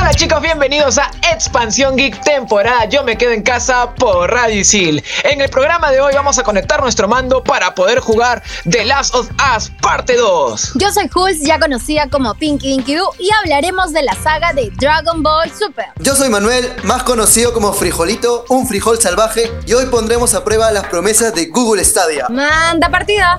Hola chicos, bienvenidos a Expansión Geek temporada Yo me quedo en casa por Radio Isil. En el programa de hoy vamos a conectar nuestro mando para poder jugar The Last of Us parte 2. Yo soy Jules, ya conocida como Pinky Dinky Doo, y hablaremos de la saga de Dragon Ball Super. Yo soy Manuel, más conocido como Frijolito, un frijol salvaje, y hoy pondremos a prueba las promesas de Google Stadia. Manda partida.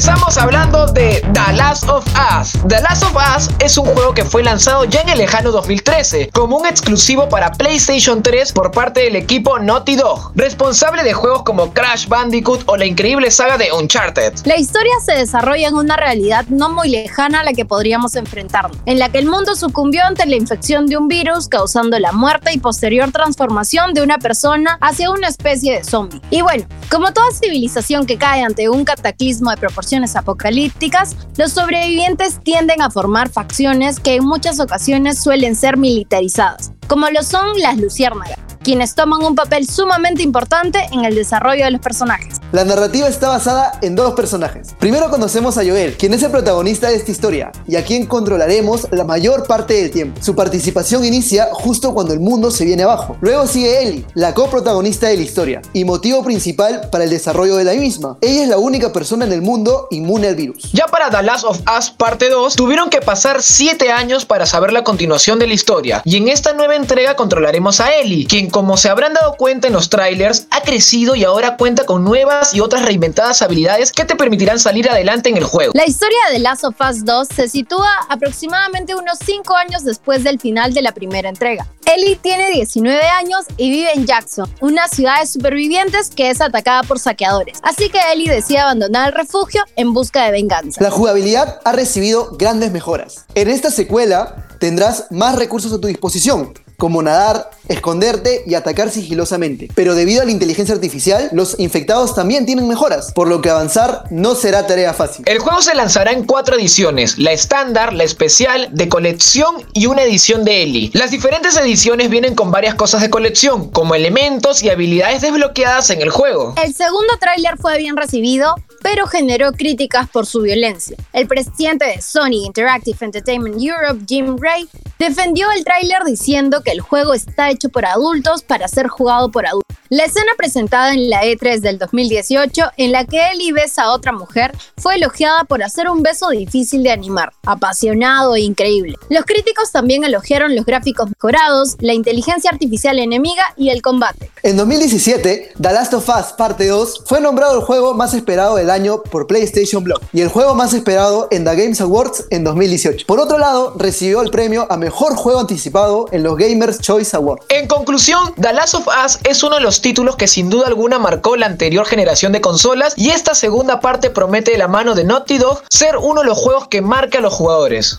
Empezamos hablando de The Last of Us. The Last of Us es un juego que fue lanzado ya en el lejano 2013 como un exclusivo para PlayStation 3 por parte del equipo Naughty Dog, responsable de juegos como Crash Bandicoot o la increíble saga de Uncharted. La historia se desarrolla en una realidad no muy lejana a la que podríamos enfrentarnos, en la que el mundo sucumbió ante la infección de un virus causando la muerte y posterior transformación de una persona hacia una especie de zombie. Y bueno, como toda civilización que cae ante un cataclismo de proporciones apocalípticas, los sobrevivientes tienden a formar facciones que en muchas ocasiones suelen ser militarizadas, como lo son las luciérnagas quienes toman un papel sumamente importante en el desarrollo de los personajes. La narrativa está basada en dos personajes. Primero conocemos a Joel, quien es el protagonista de esta historia y a quien controlaremos la mayor parte del tiempo. Su participación inicia justo cuando el mundo se viene abajo. Luego sigue Ellie, la coprotagonista de la historia y motivo principal para el desarrollo de la misma. Ella es la única persona en el mundo inmune al virus. Ya para The Last of Us parte 2, tuvieron que pasar 7 años para saber la continuación de la historia, y en esta nueva entrega controlaremos a Ellie, quien como se habrán dado cuenta en los trailers, ha crecido y ahora cuenta con nuevas y otras reinventadas habilidades que te permitirán salir adelante en el juego. La historia de The Last of Us 2 se sitúa aproximadamente unos 5 años después del final de la primera entrega. Ellie tiene 19 años y vive en Jackson, una ciudad de supervivientes que es atacada por saqueadores. Así que Ellie decide abandonar el refugio en busca de venganza. La jugabilidad ha recibido grandes mejoras. En esta secuela tendrás más recursos a tu disposición, como nadar, esconderte y atacar sigilosamente. Pero debido a la inteligencia artificial, los infectados también tienen mejoras, por lo que avanzar no será tarea fácil. El juego se lanzará en cuatro ediciones, la estándar, la especial, de colección y una edición de Ellie. Las diferentes ediciones vienen con varias cosas de colección, como elementos y habilidades desbloqueadas en el juego. El segundo tráiler fue bien recibido, pero generó críticas por su violencia. El presidente de Sony Interactive Entertainment Europe, Jim Ray, defendió el tráiler diciendo que el juego está hecho por adultos para ser jugado por adultos. La escena presentada en la E3 del 2018, en la que Ellie besa a otra mujer, fue elogiada por hacer un beso difícil de animar, apasionado e increíble. Los críticos también elogiaron los gráficos mejorados, la inteligencia artificial enemiga y el combate. En 2017, The Last of Us Parte 2 fue nombrado el juego más esperado del año por PlayStation Blog y el juego más esperado en The Games Awards en 2018. Por otro lado, recibió el premio a Mejor Juego Anticipado en los Gamers Choice Awards. En conclusión, The Last of Us es uno de los títulos que sin duda alguna marcó la anterior generación de consolas y esta segunda parte promete de la mano de Naughty Dog ser uno de los juegos que marca a los jugadores.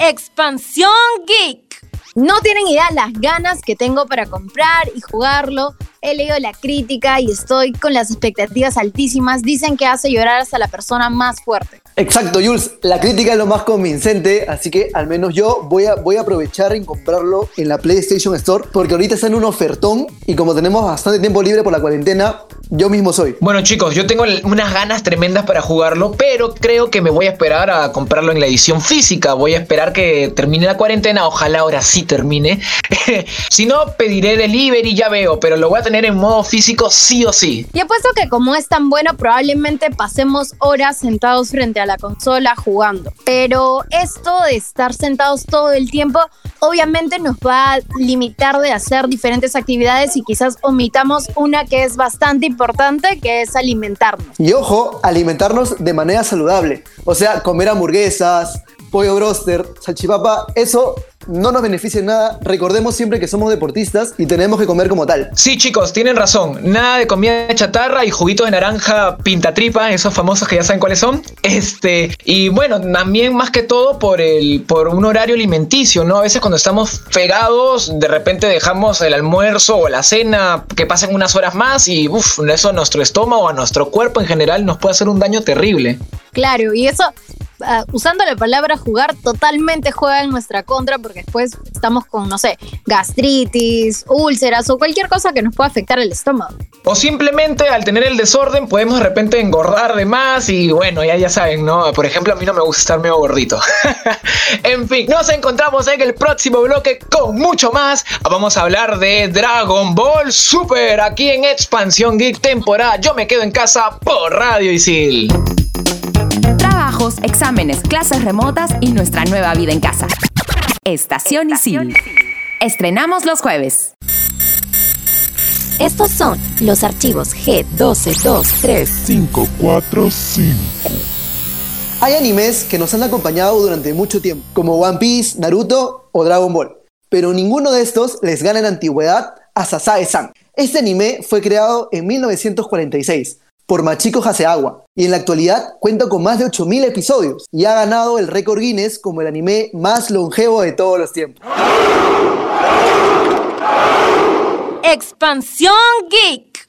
Expansión Geek. No tienen idea las ganas que tengo para comprar y jugarlo. He leído la crítica y estoy con las expectativas altísimas. Dicen que hace llorar hasta la persona más fuerte. Exacto, Jules. La crítica es lo más convincente, así que al menos yo voy a, voy a aprovechar en comprarlo en la PlayStation Store, porque ahorita está en un ofertón y como tenemos bastante tiempo libre por la cuarentena, yo mismo soy. Bueno chicos, yo tengo unas ganas tremendas para jugarlo, pero creo que me voy a esperar a comprarlo en la edición física. Voy a esperar que termine la cuarentena, ojalá ahora sí termine. si no, pediré delivery, ya veo, pero lo voy a tener en modo físico sí o sí. Y apuesto que como es tan bueno, probablemente pasemos horas sentados frente a la consola jugando. Pero esto de estar sentados todo el tiempo, obviamente nos va a limitar de hacer diferentes actividades y quizás omitamos una que es bastante importante, que es alimentarnos. Y ojo, alimentarnos de manera saludable. O sea, comer hamburguesas, pollo broster, salchipapa, eso no nos beneficia en nada. Recordemos siempre que somos deportistas y tenemos que comer como tal. Sí, chicos, tienen razón. Nada de comida chatarra y juguitos de naranja pintatripa, esos famosos que ya saben cuáles son. Este, y bueno, también más que todo por el por un horario alimenticio, ¿no? A veces cuando estamos pegados, de repente dejamos el almuerzo o la cena que pasen unas horas más y uff, eso a nuestro estómago, a nuestro cuerpo en general nos puede hacer un daño terrible. Claro, y eso, ah, usando la palabra jugar, totalmente juega en nuestra contra porque después estamos con, no sé, gastritis, úlceras o cualquier cosa que nos pueda afectar el estómago. O simplemente al tener el desorden podemos de repente engordar de más y bueno, ya ya saben, ¿no? Por ejemplo, a mí no me gusta estar medio gordito. en fin, nos encontramos en el próximo bloque con mucho más. Vamos a hablar de Dragon Ball Super aquí en Expansión Geek temporada. Yo me quedo en casa por Radio Isil. Trabajos, exámenes, clases remotas y nuestra nueva vida en casa. Estación Isil. Estrenamos los jueves. Estos son los archivos G1223. 545. Hay animes que nos han acompañado durante mucho tiempo, como One Piece, Naruto o Dragon Ball. Pero ninguno de estos les gana en antigüedad a Sasae-san. Este anime fue creado en 1946 por Machiko Haseawa y en la actualidad cuenta con más de 8000 episodios y ha ganado el récord Guinness como el anime más longevo de todos los tiempos. Expansión Geek.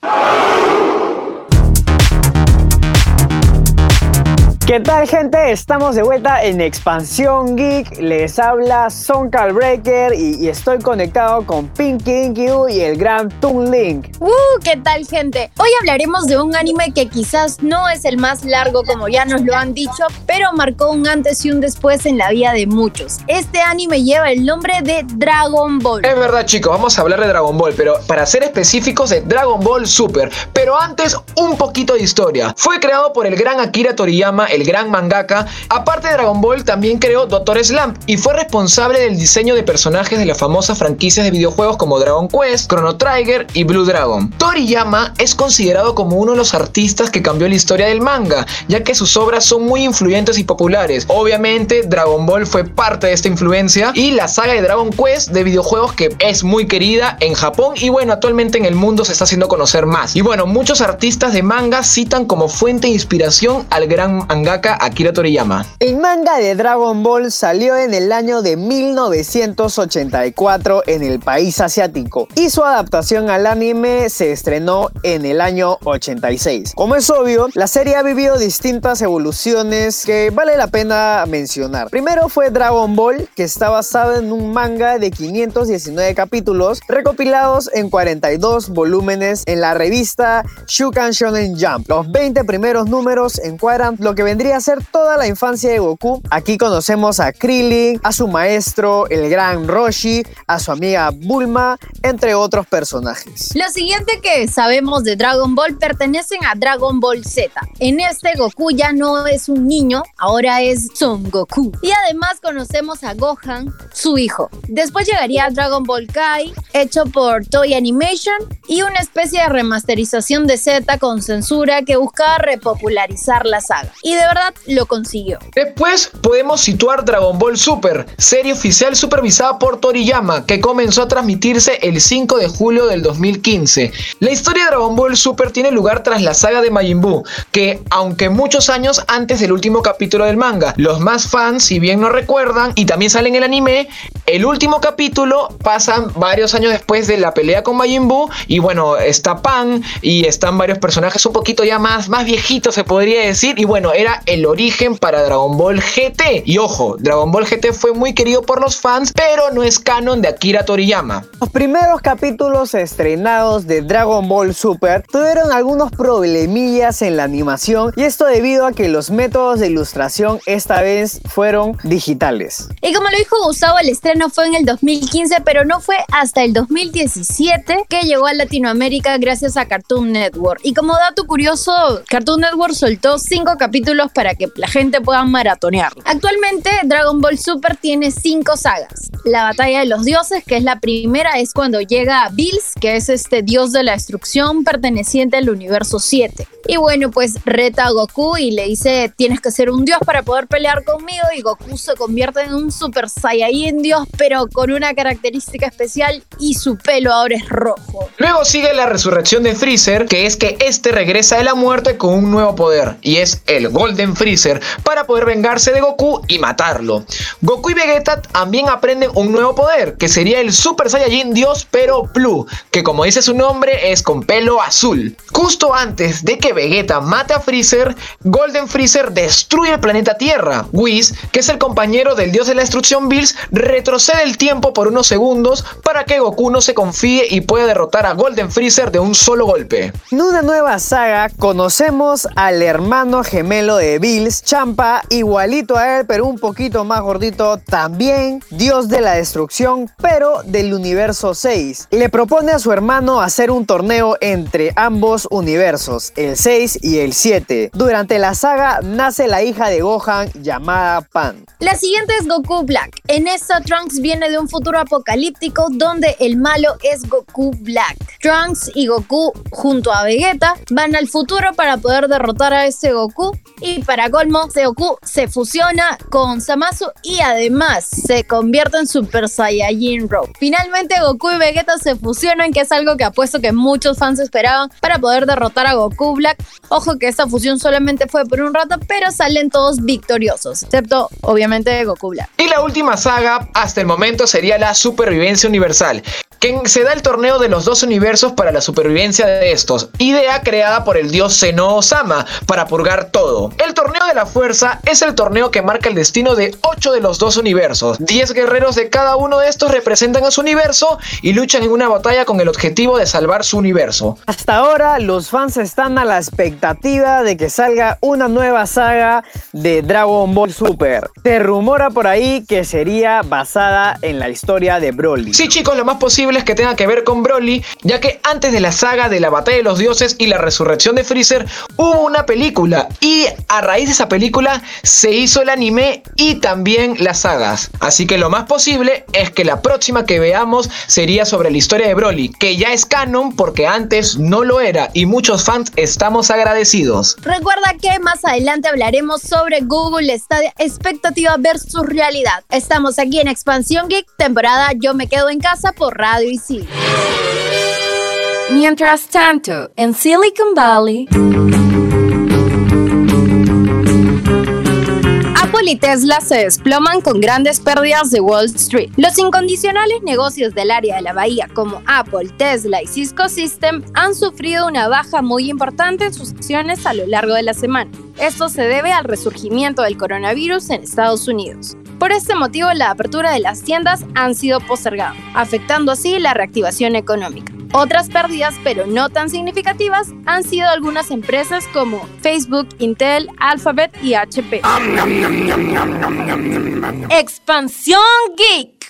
¿Qué tal gente? Estamos de vuelta en Expansión Geek. Les habla Son Breaker y, y estoy conectado con Pinky y el gran Toon Link. Uh, ¿qué tal, gente? Hoy hablaremos de un anime que quizás no es el más largo, como ya nos lo han dicho, pero marcó un antes y un después en la vida de muchos. Este anime lleva el nombre de Dragon Ball. Es verdad, chicos, vamos a hablar de Dragon Ball, pero para ser específicos de Dragon Ball Super. Pero antes, un poquito de historia. Fue creado por el gran Akira Toriyama, el gran mangaka. Aparte de Dragon Ball, también creó Doctor Slump y fue responsable del diseño de personajes de las famosas franquicias de videojuegos como Dragon Quest, Chrono Trigger y Blue Dragon. Toriyama es considerado como uno de los artistas que cambió la historia del manga, ya que sus obras son muy influyentes y populares. Obviamente, Dragon Ball fue parte de esta influencia y la saga de Dragon Quest de videojuegos que es muy querida en Japón y bueno, actualmente en el mundo se está haciendo conocer más. Y bueno, muchos artistas de manga citan como fuente de inspiración al gran mangaka Akira Toriyama. El manga de Dragon Ball salió en el año de 1984 en el país asiático y su adaptación al anime se estrenó en el año 86. Como es obvio, la serie ha vivido distintas evoluciones que vale la pena mencionar. Primero fue Dragon Ball, que está basado en un manga de 519 capítulos recopilados en 42 volúmenes en la revista Shukan Shonen Jump. Los 20 primeros números encuadran lo que vendría a ser toda la infancia de Goku. Aquí conocemos a Krillin, a su maestro, el gran Roshi, a su amiga Bulma, entre otros personajes. Lo siguiente que sabemos de Dragon Ball pertenecen a Dragon Ball Z. En este Goku ya no es un niño, ahora es Son Goku. Y además conocemos a Gohan, su hijo. Después llegaría Dragon Ball Kai, hecho por Toy Animation, y una especie de remasterización de Z con censura que buscaba repopularizar la saga. Y de verdad lo consiguió. Después podemos situar Dragon Ball Super, serie oficial supervisada por Toriyama, que comenzó a transmitirse el 5 de julio del 2015. La historia de Dragon Ball Super tiene lugar tras la saga de Majin Buu, que aunque muchos años antes del último capítulo del manga, los más fans, si bien no recuerdan, y también sale en el anime, el último capítulo pasan varios años después de la pelea con Majin Buu, y bueno, está Pan, y están varios personajes un poquito ya más, más viejitos se podría decir, y bueno, era el origen para Dragon Ball GT. Y ojo, Dragon Ball GT fue muy querido por los fans, pero no es canon de Akira Toriyama. Los primeros capítulos estrenados de Dragon Ball Super tuvieron algunos problemillas en la animación y esto debido a que los métodos de ilustración esta vez fueron digitales. Y como lo dijo Gustavo, el estreno fue en el 2015, pero no fue hasta el 2017 que llegó a Latinoamérica gracias a Cartoon Network. Y como dato curioso, Cartoon Network soltó cinco capítulos para que la gente pueda maratonearlo. Actualmente Dragon Ball Super tiene cinco sagas. La batalla de los dioses, que es la primera, es cuando llega Bills, que es este dios de la destrucción perteneciente al universo 7. Y bueno, pues reta a Goku y le dice, tienes que ser un dios para poder pelear conmigo y Goku se convierte en un super saiyajin dios, pero con una característica especial y su pelo ahora es rojo. Luego sigue la resurrección de Freezer, que es que este regresa de la muerte con un nuevo poder, y es el Golden Freezer, para poder vengarse de Goku y matarlo. Goku y Vegeta también aprenden un nuevo poder, que sería el Super Saiyajin Dios pero Blue, que como dice su nombre es con pelo azul. Justo antes de que Vegeta mate a Freezer, Golden Freezer destruye el planeta Tierra. Whis, que es el compañero del dios de la destrucción Bills, retrocede el tiempo por unos segundos para que Goku no se confíe y pueda derrotar a Golden Freezer de un solo golpe. En una nueva saga conocemos al hermano gemelo de Bills, Champa, igualito a él, pero un poquito más gordito, también dios de la destrucción, pero del universo 6. Le propone a su hermano hacer un torneo entre ambos universos, el 6 y el 7. Durante la saga nace la hija de Gohan llamada Pan. La siguiente es Goku Black. En esta Trunks viene de un futuro apocalíptico donde el malo es Goku Black. Trunks y Goku junto a Vegeta van al futuro para poder derrotar a ese Goku y para colmo, Goku se fusiona con Zamasu y además se convierte en Super Saiyajin Rogue. Finalmente Goku y Vegeta se fusionan, que es algo que apuesto que muchos fans esperaban para poder derrotar a Goku Black. Ojo que esta fusión solamente fue por un rato, pero salen todos victoriosos, excepto obviamente Goku Black. Y la última saga hasta el momento sería la supervivencia universal, que se da el torneo de los dos universos para la supervivencia de estos, idea creada por el dios Seno Osama para purgar todo. El torneo de la fuerza es el torneo que marca el destino de 8 de los dos universos. 10 guerreros de cada uno de estos representan a su universo y luchan en una batalla con el objetivo de salvar su universo. Hasta ahora los fans están a la expectativa de que salga una nueva saga de Dragon Ball Super. Se rumora por ahí que sería basada en la historia de Broly. Sí chicos, lo más posible es que tenga que ver con Broly, ya que antes de la saga de la batalla de los dioses y la resurrección de Freezer hubo una película y a raíz de esa película se hizo el anime y también las sagas. Así que lo más posible es que la próxima que veamos sería sobre la historia de Broly, que ya es canon porque antes no lo era y muchos fans estamos agradecidos. Recuerda que más adelante hablaremos sobre Google Stadia expectativa versus realidad. Estamos aquí en Expansión Geek, temporada Yo me quedo en casa por Radio Isil. Mientras tanto, en Silicon Valley... Apple y Tesla se desploman con grandes pérdidas de Wall Street. Los incondicionales negocios del área de la bahía como Apple, Tesla y Cisco System han sufrido una baja muy importante en sus acciones a lo largo de la semana. Esto se debe al resurgimiento del coronavirus en Estados Unidos. Por este motivo, la apertura de las tiendas han sido postergadas, afectando así la reactivación económica. Otras pérdidas, pero no tan significativas, han sido algunas empresas como Facebook, Intel, Alphabet y HP. Expansión Geek.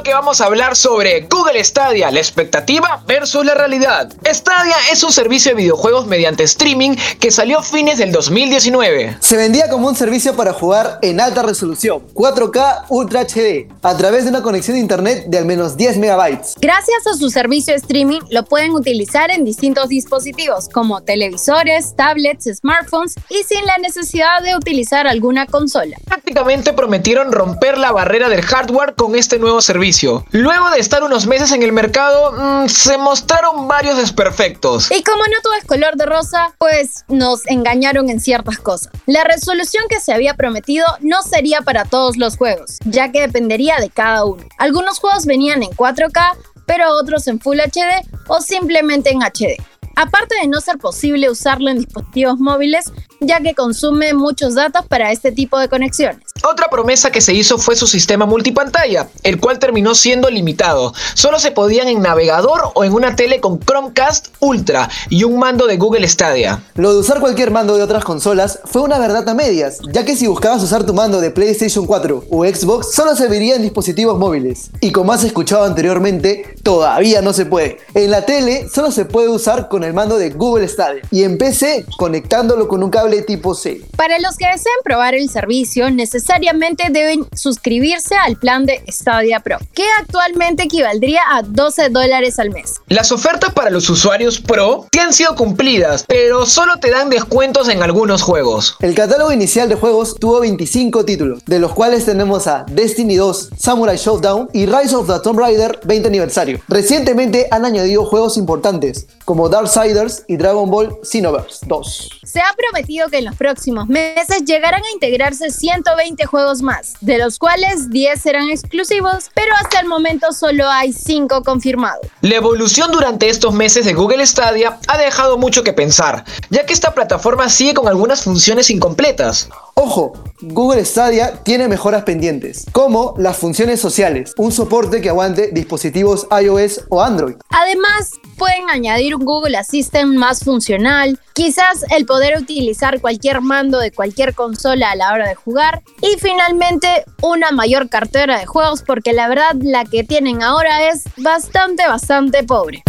Bloque vamos a hablar sobre Google Stadia, la expectativa versus la realidad. Stadia es un servicio de videojuegos mediante streaming que salió a fines del 2019. Se vendía como un servicio para jugar en alta resolución, 4K Ultra HD, a través de una conexión de internet de al menos 10 megabytes. Gracias a su servicio de streaming, lo pueden utilizar en distintos dispositivos como televisores, tablets, smartphones y sin la necesidad de utilizar alguna consola. Prácticamente prometieron romper la barrera del hardware con este nuevo servicio. Luego de estar unos meses en el mercado, mmm, se mostraron varios desperfectos. Y como no todo es color de rosa, pues nos engañaron en ciertas cosas. La resolución que se había prometido no sería para todos los juegos, ya que dependería de cada uno. Algunos juegos venían en 4K, pero otros en Full HD o simplemente en HD. aparte de no ser posible usarlo en dispositivos móviles, ya que consume muchos datos para este tipo de conexiones. Otra promesa que se hizo fue su sistema multipantalla, el cual terminó siendo limitado. Solo se podían en navegador o en una tele con Chromecast Ultra y un mando de Google Stadia. Lo de usar cualquier mando de otras consolas fue una verdad a medias, ya que si buscabas usar tu mando de PlayStation 4 o Xbox, solo serviría en dispositivos móviles. Y como has escuchado anteriormente, todavía no se puede. En la tele solo se puede usar con el mando de Google Stadia y en PC conectándolo con un cable tipo C. Para los que deseen probar el servicio, necesariamente deben suscribirse al plan de Stadia Pro, que actualmente equivaldría a 12 dólares al mes. Las ofertas para los usuarios Pro sí han sido cumplidas, pero solo te dan descuentos en algunos juegos. El catálogo inicial de juegos tuvo 25 títulos, de los cuales tenemos a Destiny 2, Samurai Showdown y Rise of the Tomb Raider 20 aniversario. Recientemente han añadido juegos importantes, como Darksiders y Dragon Ball Xenoverse 2. Se ha prometido que en los próximos meses llegarán a integrarse 120 juegos más, de los cuales 10 serán exclusivos, pero hasta el momento solo hay 5 confirmados. La evolución durante estos meses de Google Stadia ha dejado mucho que pensar, ya que esta plataforma sigue con algunas funciones incompletas. Ojo, Google Stadia tiene mejoras pendientes, como las funciones sociales, un soporte que aguante dispositivos iOS o Android. Además, pueden añadir un Google Assistant más funcional, quizás el poder utilizar cualquier mando de cualquier consola a la hora de jugar y finalmente una mayor cartera de juegos porque la verdad la que tienen ahora es bastante, bastante pobre.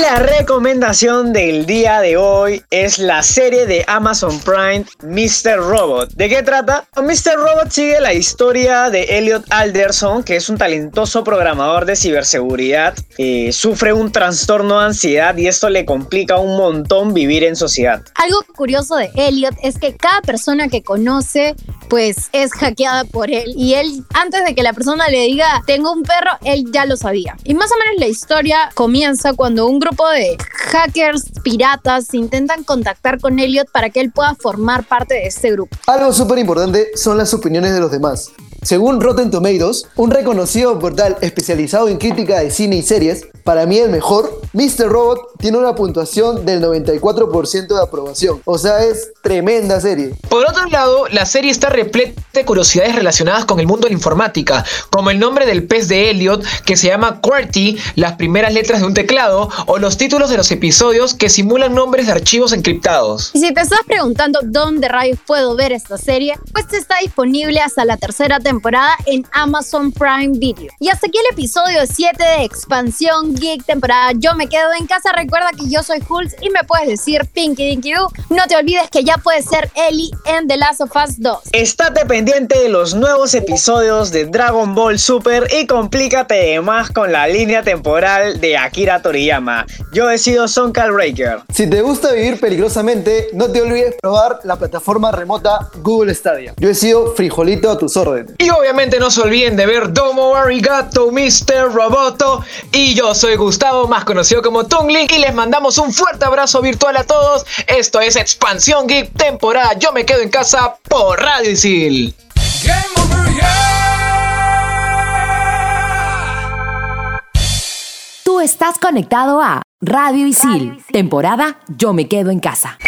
La recomendación del día de hoy es la serie de Amazon Prime Mr. Robot. ¿De qué trata? Mr. Robot sigue la historia de Elliot Alderson, que es un talentoso programador de ciberseguridad. Eh, sufre un trastorno de ansiedad y esto le complica un montón vivir en sociedad. Algo curioso de Elliot es que cada persona que conoce pues es hackeada por él y él antes de que la persona le diga tengo un perro, él ya lo sabía. Y más o menos la historia comienza cuando un grupo de hackers piratas intentan contactar con Elliot para que él pueda formar parte de este grupo. Algo súper importante son las opiniones de los demás. Según Rotten Tomatoes, un reconocido portal especializado en crítica de cine y series, para mí el mejor, Mr. Robot tiene una puntuación del 94% de aprobación. O sea, es tremenda serie. Por otro lado, la serie está repleta de curiosidades relacionadas con el mundo de la informática, como el nombre del pez de Elliot que se llama QWERTY, las primeras letras de un teclado, o los títulos de los episodios que simulan nombres de archivos encriptados. Y si te estás preguntando dónde rayos puedo ver esta serie, pues está disponible hasta la tercera temporada en Amazon Prime Video. Y hasta aquí el episodio 7 de Expansión Geek temporada Yo me quedo en casa. Recuerda que yo soy Hulz y me puedes decir Pinky Dinky Doo. No te olvides que ya puedes ser Ellie en The Last of Us 2. Estate pendiente de los nuevos episodios de Dragon Ball Super y complícate más con la línea temporal de Akira Toriyama. Yo he sido Son Breaker. Si te gusta vivir peligrosamente, no te olvides probar la plataforma remota Google Stadia. Yo he sido Frijolito a tus órdenes. Y obviamente no se olviden de ver Domo Arigato Mr. Roboto. Y yo soy Gustavo, más conocido como Tungling, y les mandamos un fuerte abrazo virtual a todos. Esto es Expansión Geek temporada Yo me quedo en casa por Radio Isil. Tú estás conectado a Radio Isil, temporada Yo me quedo en casa.